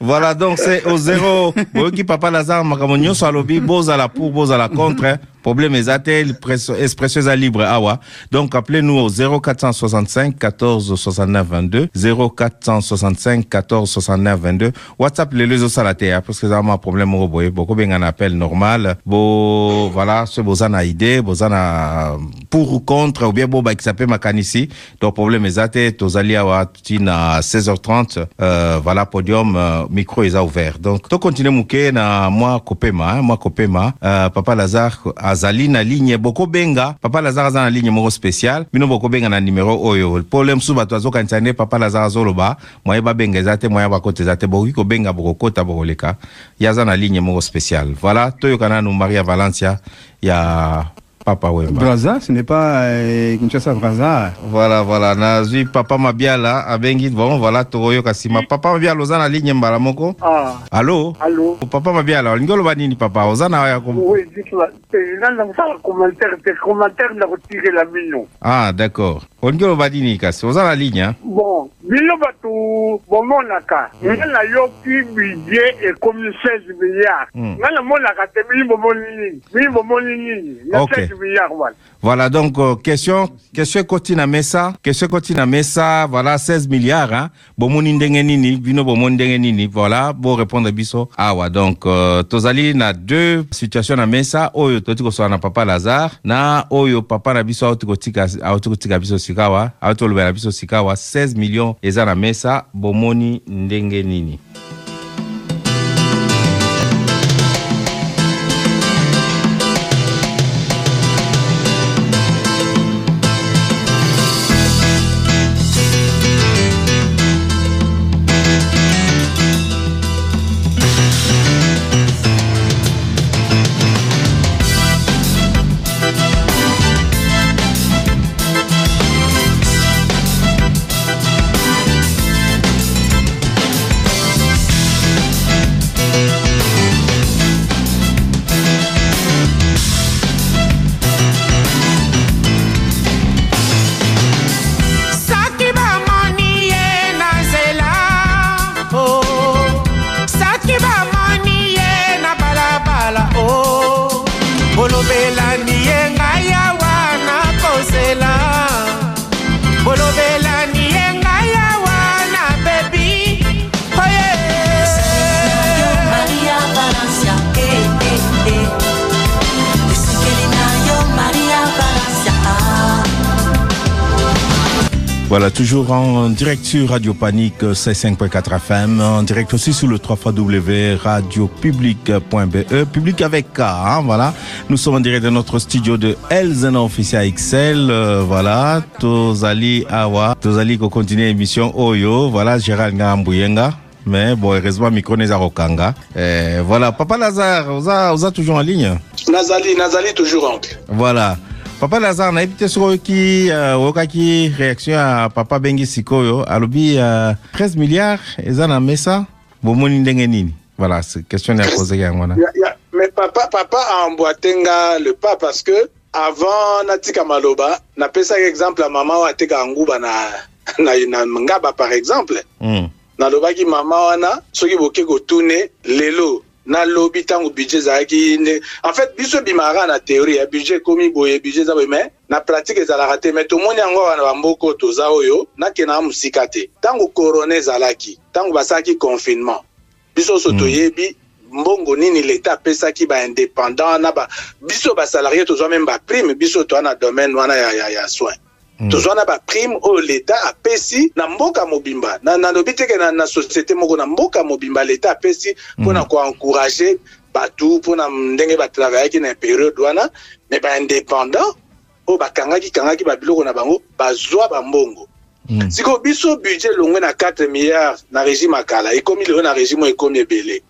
voilà donc c'est au zéro boyoki papa lazare makambo nyonso alobi bozala pour bozala contre hein. Problème eza te press- expression eza libre? Awa donc appelez nous au 0465 14 69 22 0465 14 69 22 whatsapp lelo ezosala te hein, parce que eza ma problème moko boye bokobenga na appel normal. Bo voilà so boza na idée boza na pour ou contre ou bien bobakisa mpe makanisi. Donc problème eza te tozali awa ntina 16h30 euh, voilà podium euh, micro eza ouvert. Donc tokontinue moke na mwa kopema hein, mwa kopema euh, papa lazare azali na ligne bokobenga. Papa lazare aza na ligne moko spécial bino bokobenga na numero oyo. Pole mosusu bato azokanisa nde papa lazare azoloba. Moye babenga eza te moye bakota eza te. Bokoki kobenga bokokota bokoleka. Ye aza na ligne moko spécial voilà toyoka nanu maria valencia ya papa wemba Braza, ce n'est pas, euh, Kinshasa Braza. voilà voilà nazwi papa mabiala abengi bon voilà tokoyoka nsima papa mabiala oza na ligne mbala moko? Ah, allo? Allô papa mabiala olingi oloba nini papa? Oza na ya ko Oui, dites-moi. Dans ça, commentaire, tes commentaires, n'a retiré la mignon. ah d'accord. Olingi oloba nini kasi oza na ligne hein? Bon, bino bato bomonaka nga nayoki budget ekomi 16 milliards. Hmm. nga namonaka te bini bomoni bini bomoni na Ok. 16 milliards wana Voilà, donc, euh, question, question ekoti na mesa, question ekoti na mesa, voilà, 16 milliards, hein. Ndenge nini, bino bomoni ndenge nini, voilà, bo répondre biso. Awa, donc, euh, tozali na deux situations na mesa, oyo toti kosola na papa Lazare, na oyo papa na biso auti kotika, auti kotika biso sikawa, auti kolobela biso sikawa, 16 millions eza na mesa, bomoni ndenge nini. Voilà, toujours en direct sur Radio Panique C5.4 FM, en direct aussi sur le 3 radiopublic.be, public avec K, hein, voilà. Nous sommes en direct de notre studio de Elzena Officia XL, euh, voilà. Tozali Awa, Tozali ko continuer l'émission Oyo, voilà, Gérald Ngambuyenga. Mais bon, heureusement, micro n'est Rokanga. Eh, voilà, Papa Lazare, vous a toujours en ligne? Nazali, Nazali toujours oncle. Voilà. Papa lazare nayebi te soki oyoki uh, oyokaki réaction ya papa bengi sikoyo alobi uh, 13 milliards eza na mesa bomoni ndenge nini? Voilà question ya kozeki yango wana mais papa papa aemboite nga le pas parce que avant natika maloba napesaki exemple ya mama oyo atekaka nguba na, na, na ngaba par exemple. Mm. nalobaki mama wana soki boke kotune lelo nalobi ntango budget ezalaki nde. En fait biso ebimaka na théorie ya budget ekomi boye budget eza boye mais na pratique ezalaka te. Mais tomoni yango awa na bamboka toza oyo nakendaka mosika te. Ntango corona ezalaki ntango basalaki confinement. Biso nyonso mm. toyebi mbongo nini leta apesaki baindépendant na ba biso basalarie tozwa meme baprime biso toza na domaine wana ya, ya, ya soin Mm. tozwa na baprime oyo leta apesi na mboka mobimba nalobi teke na, na société moko na mboka mobimba leta apesi mpona mm. koencourage bato mpona ndenge batravaillaki na période wana me baindépendant oyo bakangaki kangaki babiloko na bango bazwa bambongo mm. sikoyo biso budget elongwe na 4 milliards na régime akala ekomi lelo na régime oyo ekomi ebele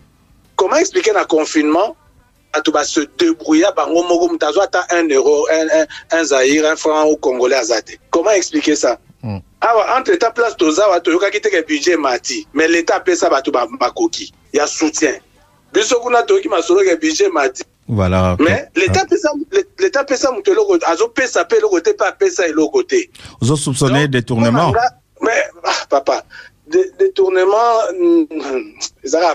comment expliquer na confinement bato base débrouilla bango moko moto azwa ata un euro un, un, un zaire un franc ou congolais aza te comment expliquer ça mm. awa entre temps place toza awa toyokaki teke budget mati mais l'état apesa bato bakoki ya soutien biso kuna toyoki masolo ke budget mati voilà mais l'état apesa moto eloko azopesa mpe eloko te mpe apesa eloko te ozosoupçonne détournement mais ah, papa détournement ezalaka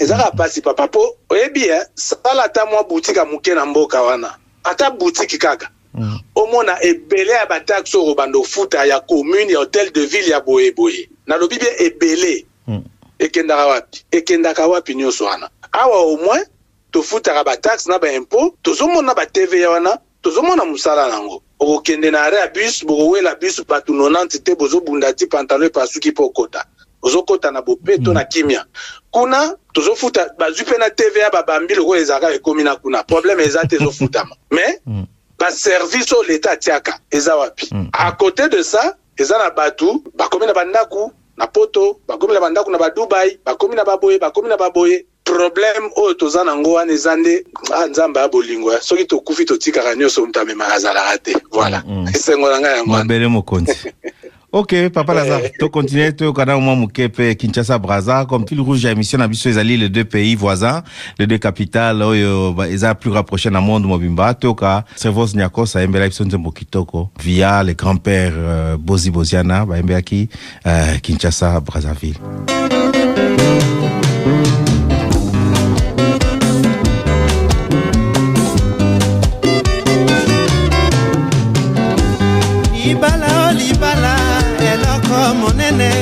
pasi ezalaka mpasi papa mpo oyebi e sala ata mwa butike ya moke na mboka wana. Ata butike kaka. Mm. omona ebele ya bataxe oyo banda ofuta ya commune ya hotel de ville ya boyeboye nalobi bie ebele. Mm. ekendaka wapi? Ekendaka wapi nyonso wana? Awa au moins tofutaka bataxe na baimpo tozomona batva wana tozomona mosala nango okokende na are ya bus bokowela bus bato 90 te bozobunda ti pantalon epasuki mpo okota ozokɔta na bopeto mm. na kimia. Kuna tozofuta bazwi mpe na tva babambi lokola ezalaka ekomi na kuna. Problème eza te ezofutama. Mais mm. baservice oyo leta atiaka eza wapi? Mm. à côté de ça eza na bato bakomi na bandako na poto bakomi na bandako na badubai bakomi na baboye bakomi na baboye problème oyo toza nango wana eza nde ah, nzambe ya bolingo soki tokufi totikaka nyonso moto amemaka azalaka te. Voilà. Esengo na ngai yango mabele mokonzi ok papa lazare tocontinue toyokana mwa moke mpe kinshasa braza. Comme fil rouge ya émission na biso ezali les deux pays voisins les deux capitales oyo eza plus rapproché na monde mobimba. Toyoka servos nyakos ayembela biso nzembo kitoko via le grand père euh, bozi boziana bayembelaki euh, kinshasa eloko monene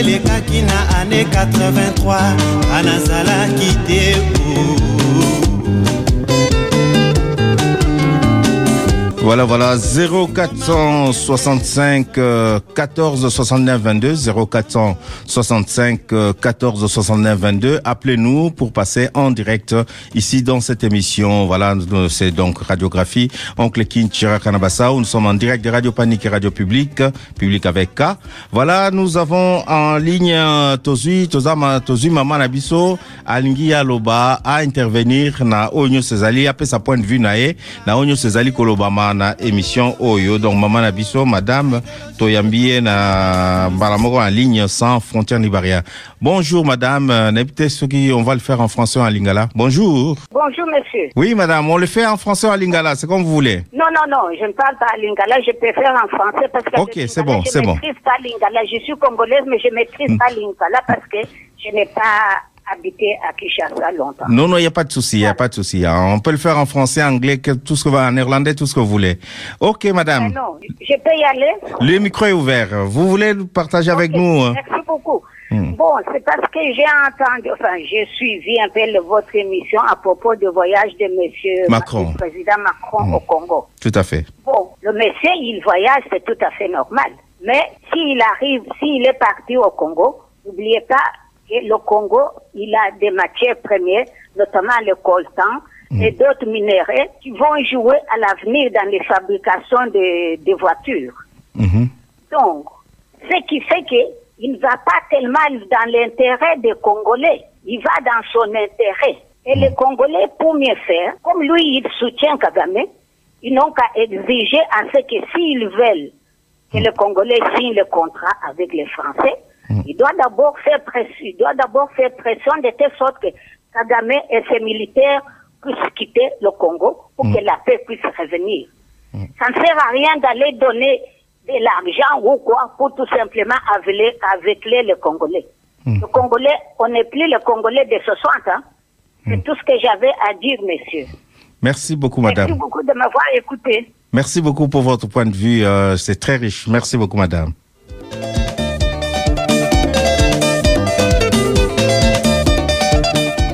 elekaki na ane 83 anazalaki te Voilà, voilà, 0465 euh, 14 69 22, 0465 euh, 14 69 22. Appelez-nous pour passer en direct ici dans cette émission. Voilà, c'est donc Radiographie, Oncle Kinchira Kanabasa, où nous sommes en direct de Radio Panique et Radio Public, Public avec K. Voilà, nous avons en ligne euh, Tozui, Tozama, Tozui Maman Nabiso, Alingi Aloba, à intervenir na Onyo Cezali, après sa point de vue nae, na Onyo Cezali Kolobama na émission Oyo. Donc, Maman Nabiso, Madame Toyambie na Balamoko en ligne sans frontières ni barrières. Bonjour, Madame. N'habitez ce qui, on va le faire en français en lingala. Bonjour. Bonjour, monsieur. Oui, Madame, on le fait en français en lingala. C'est comme vous voulez. Non, non, non, je ne parle pas lingala. Je préfère en français parce que. Ok, c'est bon, c'est bon. Je maîtrise pas lingala. Je suis congolaise, mais je maîtrise pas lingala parce que je n'ai pas habité à Kinshasa longtemps. Non, non, il n'y a pas de souci, il n'y a pas de souci. hein. On peut le faire en français, anglais, tout ce que va en néerlandais, tout ce que vous voulez. Ok, madame. Ah non, je peux y aller Le micro est ouvert. Vous voulez partager avec nous hein? Merci beaucoup. Hmm. Bon, c'est parce que j'ai entendu, enfin, j'ai suivi un peu le- votre émission à propos du voyage de monsieur Macron. le président Macron Hmm. au Congo. Tout à fait. Bon, le monsieur, il voyage, c'est tout à fait normal. Mais s'il arrive, s'il est parti au Congo, n'oubliez pas que le Congo, il a des matières premières, notamment le coltan et d'autres minéraux qui vont jouer à l'avenir dans les fabrications de, de voitures. Donc, ce qui fait qu'il ne va pas tellement dans l'intérêt des Congolais, il va dans son intérêt. Et les Congolais, pour mieux faire, comme lui, il soutient Kagame, ils n'ont qu'à exiger à ce que s'ils veulent que les Congolais signent le contrat avec les Français, il doit d'abord faire pression, il doit d'abord faire pression de telle sorte que Kagame et ses militaires puissent quitter le Congo pour que la paix puisse revenir. Ça ne sert à rien d'aller donner de l'argent ou quoi pour tout simplement aveler, les Congolais. Le Congolais, on n'est plus le Congolais de 60 ans. C'est tout ce que j'avais à dire, messieurs. Merci beaucoup, Merci madame. beaucoup de m'avoir écouté. Merci beaucoup pour votre point de vue. euh, C'est très riche. Merci beaucoup, madame.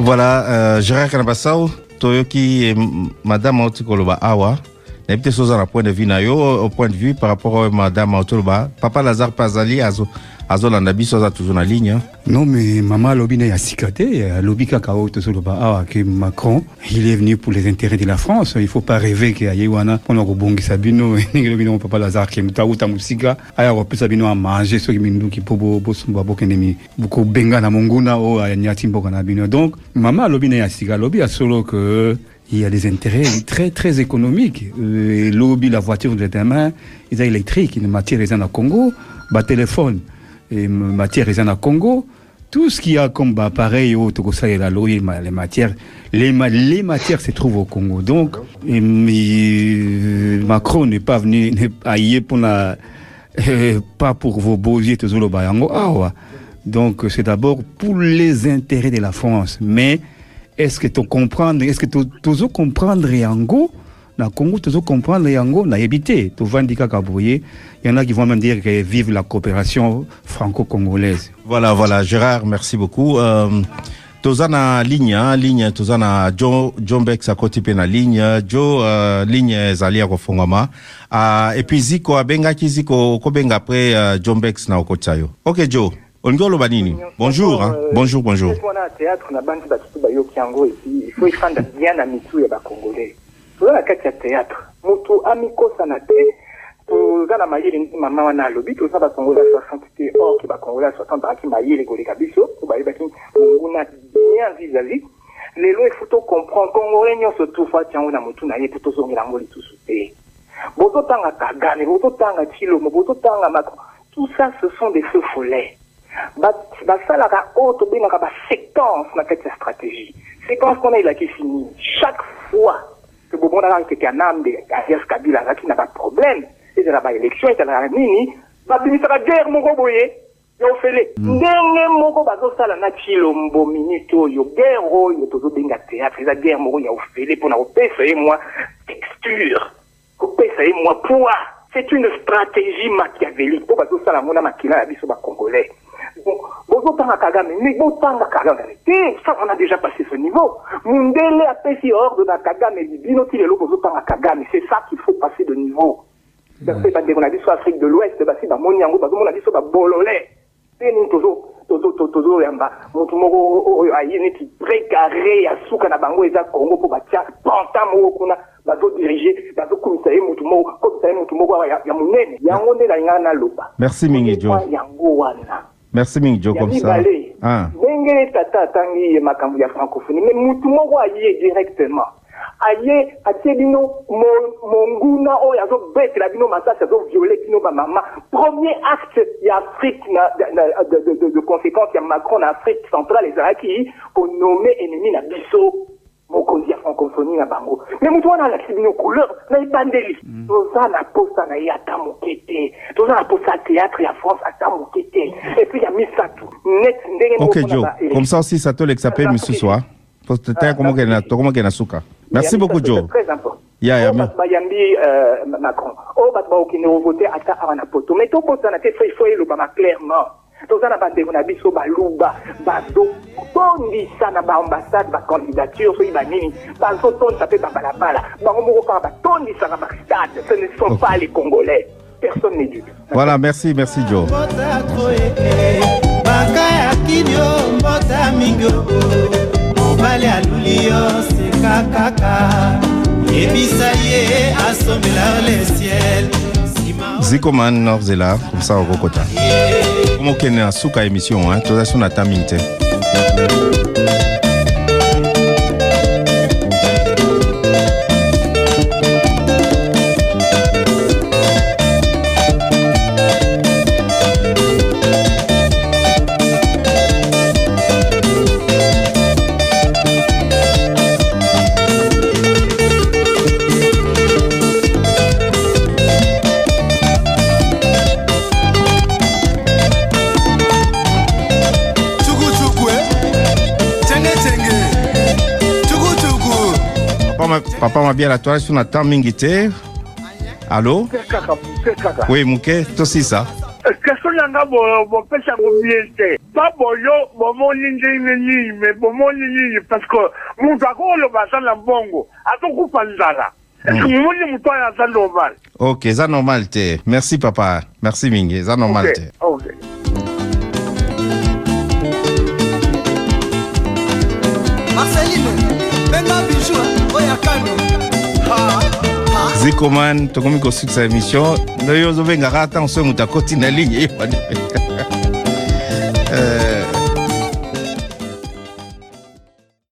Voilà, euh, Gérard Kanabasao, Toyoki et madame Aotikoloba Awa. nayebi te so oza na point de vue na au point de vue par rapport oyo madame aotoloba papa lazare mpe azali azo- biso aza toujours na ligne hein. Non, mais maman alobi na ya sika te alobi kaka oyo tozoloba awa ke Macron il est venu pour les intérêts de la France il faut pas rêver ke aye wana mpona kobongisa bino ndenge elobi nango papa lazare ke moto auta mosika aya kopesa bino amange soki minduki mpo bo- bosumba bokende mi bokobengana monguna oyo anyati mboka na bino donc mama alobi na ya sika alobi ya solo que il y a des intérêts très très économiques. Euh, la voiture de demain, ils ont électrique, une matière ils ont au Congo, bah téléphone, et matière ont au Congo. Tout ce qu'il y a comme bah, appareil au Togo ça et la les matières, les, les matières se trouvent au Congo. Donc, Macron n'est pas venu pas y est pour la, euh, pas pour vos beaux yeux. Ah. Donc, c'est d'abord pour les intérêts de la France. Mais est-ce que tu comprends, est-ce que tu comprendre yango na Congo, tu comprendre yango na éviter, tu vas indiquer il y en a qui vont même dire que vive la coopération franco-congolaise. Voilà, voilà, Gérard, merci beaucoup. Euh, toza na ligne, hein, ligne, toza na Jo, John Bex akoti pe na ligne, Jo, euh, ligne ezali ya kofungama. Uh, et puis Ziko, abengaki Ziko, kobenga après uh, John Bex na okoti yo. Ok, Jo, olingi oloba nini? Bonjour, hein? bonjour, bonjour. mpona théâtre na bandi basusu bayoki yango epi il faut efanda bien na mitu ya bacongolais toza kati ya théâtre. Moto amikosana te. Toza na mayele nde mama wana alobi. Toza bacongolais ya 60 te or ke bacongolais ya 60 bazalaki mayele koleka biso. Po bayebaki monguna bien tout ça ce sont des feux follets. Ba- basalaka oyo tobengaka na kati ya stratégie. Séquence wana elaki fini. Chaque fois kabila na ezalaka nini babimisaka guerre moko boye ya ofele ndenge moko bazosala na chilombo minute oyo guerre oyo tozobenga théâtre eza guerre moko ya ofele mpona kopesa ye mwa texture. Kopesa ye mwa poids. C'est une stratégie machiavélique. Mpo bazosala yango na makila ya biso bacongolais Bozotanga kagame mais botanga kagame te ça on a déjà passé ce niveau mundele apesi ordre na kagame bino ti lelo bozotanga kagame c'est ça qu'il faut passer de niveau mpe bandeko na biso afrique de l'ouest basi bamoni yango bazomona biso babolole te nini tozo- tozo- to- tozoyamba motu moko oyo aye neti précaré ya suka na bango eza congo mpo batia panta moko kuna bazodirige bazokumisa ye motu moko komisa ye motu moko awa ya ya monene yango nde nalingaka naloba Merci mingi, Jo. yango wana Merci mingi, Jo, Ah. ndenge tata atangi ye makambo ya francophonie mais mutu moko aye directement. Aye atie bino mo- monguna oyo azobetela bino masasi azoviole bino bamama premier acte ya afrique na, na, de, de, de, de conséquence ya macron na afrique centrale ezalaki konome ennemi na biso mokonzi ya francophonie na bango. Me motu wana alakisi bino couleur na ebandeli. Toza na posa na ye ata moke te toza na posa ya théâtre ya france ata moke te epuis ya misato net ndenge Ok comme ça aussi ça te l'exape misusu ah. Comment qu'elle comment qu'elle suka. Merci beaucoup Ya ya. bato bayambi macron. Oyo bato baokende kovote ata awa na poto. Mais tobosana te foi elobama clairement toza na bandeko na biso baluba bazotondisa na baambassade bacandidature soki banini bazotondisa mpe babalabala bango moko kaka batondisaka bastade ce ne sont pas les congolais. Personne n'est dupe. Voilà, merci, merci Joe. mobali aluli yo seka kaka yebisa ye asombela le ciel Norzela, mokende na suka émission toza so na ta mingi te Papa ma bien la toi sur na temps mingi te. Kaka Oui, muke, tosi ça. question nanga bopesako bien te pa boyo bomoni ndenge nini me bomoni nini parce que moto akoloba aza na mbongo azokufa nzala Ok, ça normal te. Merci papa. Merci mingi, ça normal te. Marceline zikoman tokomi kosukisa émission. Ndoyo ozobengaka ntango soki moto akoti na ligne. Ye eh, wana